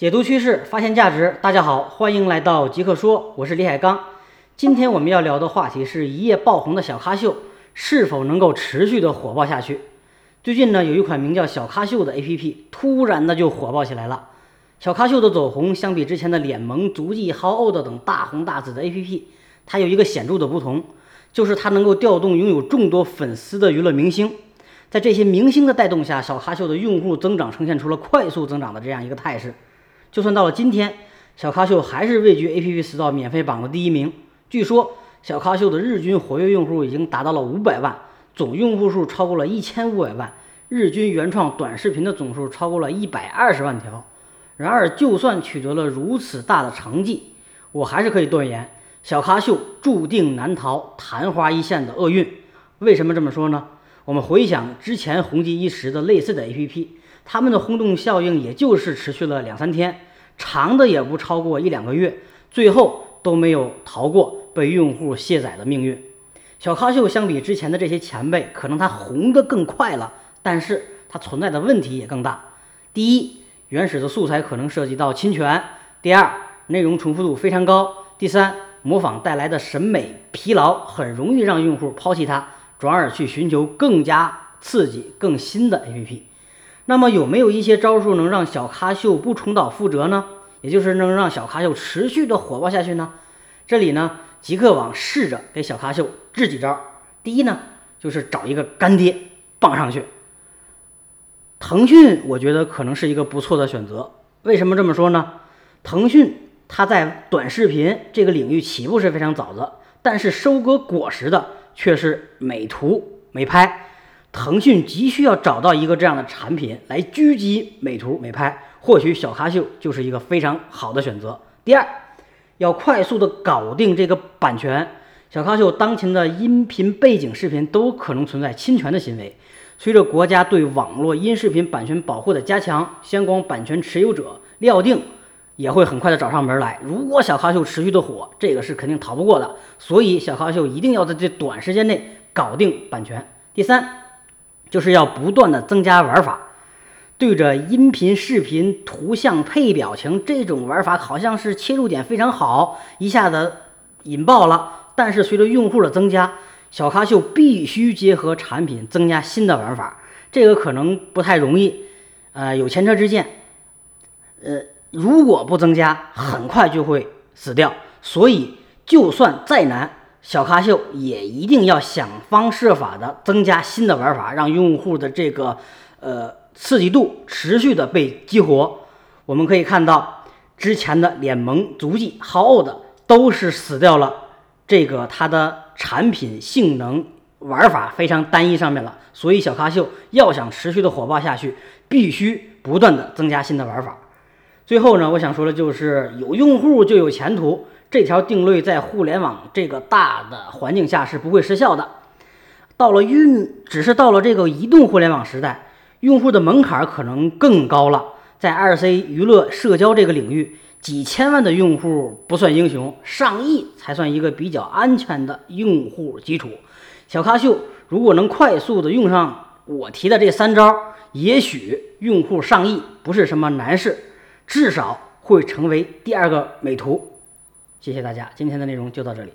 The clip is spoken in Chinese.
解读趋势，发现价值。大家好，欢迎来到极客说，我是李海刚。今天我们要聊的话题是一夜爆红的小咖秀是否能够持续的火爆下去。最近呢，有一款名叫小咖秀的 APP 突然的就火爆起来了。小咖秀的走红，相比之前的脸萌、足迹、How Old 等大红大紫的 APP，它有一个显著的不同，就是它能够调动拥有众多粉丝的娱乐明星。在这些明星的带动下，小咖秀的用户增长呈现出了快速增长的这样一个态势。就算到了今天，小咖秀还是位居 APP Store 免费榜的第一名。据说，小咖秀的日均活跃用户已经达到了五百万，总用户数超过了一千五百万，日均原创短视频的总数超过了一百二十万条。然而，就算取得了如此大的成绩，我还是可以断言，小咖秀注定难逃昙花一现的厄运。为什么这么说呢？我们回想之前红极一时的类似的 APP。他们的轰动效应也就是持续了两三天，长的也不超过一两个月，最后都没有逃过被用户卸载的命运。小咖秀相比之前的这些前辈，可能它红的更快了，但是它存在的问题也更大。第一，原始的素材可能涉及到侵权；第二，内容重复度非常高；第三，模仿带来的审美疲劳很容易让用户抛弃它，转而去寻求更加刺激、更新的 APP。那么有没有一些招数能让小咖秀不重蹈覆辙呢？也就是能让小咖秀持续的火爆下去呢？这里呢，极客网试着给小咖秀支几招。第一呢，就是找一个干爹傍上去。腾讯我觉得可能是一个不错的选择。为什么这么说呢？腾讯它在短视频这个领域起步是非常早的，但是收割果实的却是美图美拍。腾讯急需要找到一个这样的产品来狙击美图美拍，或许小咖秀就是一个非常好的选择。第二，要快速的搞定这个版权。小咖秀当前的音频背景视频都可能存在侵权的行为，随着国家对网络音视频版权保护的加强，相关版权持有者料定也会很快的找上门来。如果小咖秀持续的火，这个是肯定逃不过的。所以小咖秀一定要在这短时间内搞定版权。第三。就是要不断的增加玩法，对着音频、视频、图像配表情这种玩法，好像是切入点非常好，一下子引爆了。但是随着用户的增加，小咖秀必须结合产品增加新的玩法，这个可能不太容易，呃，有前车之鉴。呃，如果不增加，很快就会死掉。所以，就算再难。小咖秀也一定要想方设法的增加新的玩法，让用户的这个呃刺激度持续的被激活。我们可以看到，之前的脸萌、足迹、How Old 都是死掉了，这个它的产品性能玩法非常单一上面了。所以小咖秀要想持续的火爆下去，必须不断的增加新的玩法。最后呢，我想说的就是有用户就有前途。这条定律在互联网这个大的环境下是不会失效的。到了运，只是到了这个移动互联网时代，用户的门槛可能更高了。在二 C 娱乐社交这个领域，几千万的用户不算英雄，上亿才算一个比较安全的用户基础。小咖秀如果能快速的用上我提的这三招，也许用户上亿不是什么难事，至少会成为第二个美图。谢谢大家，今天的内容就到这里。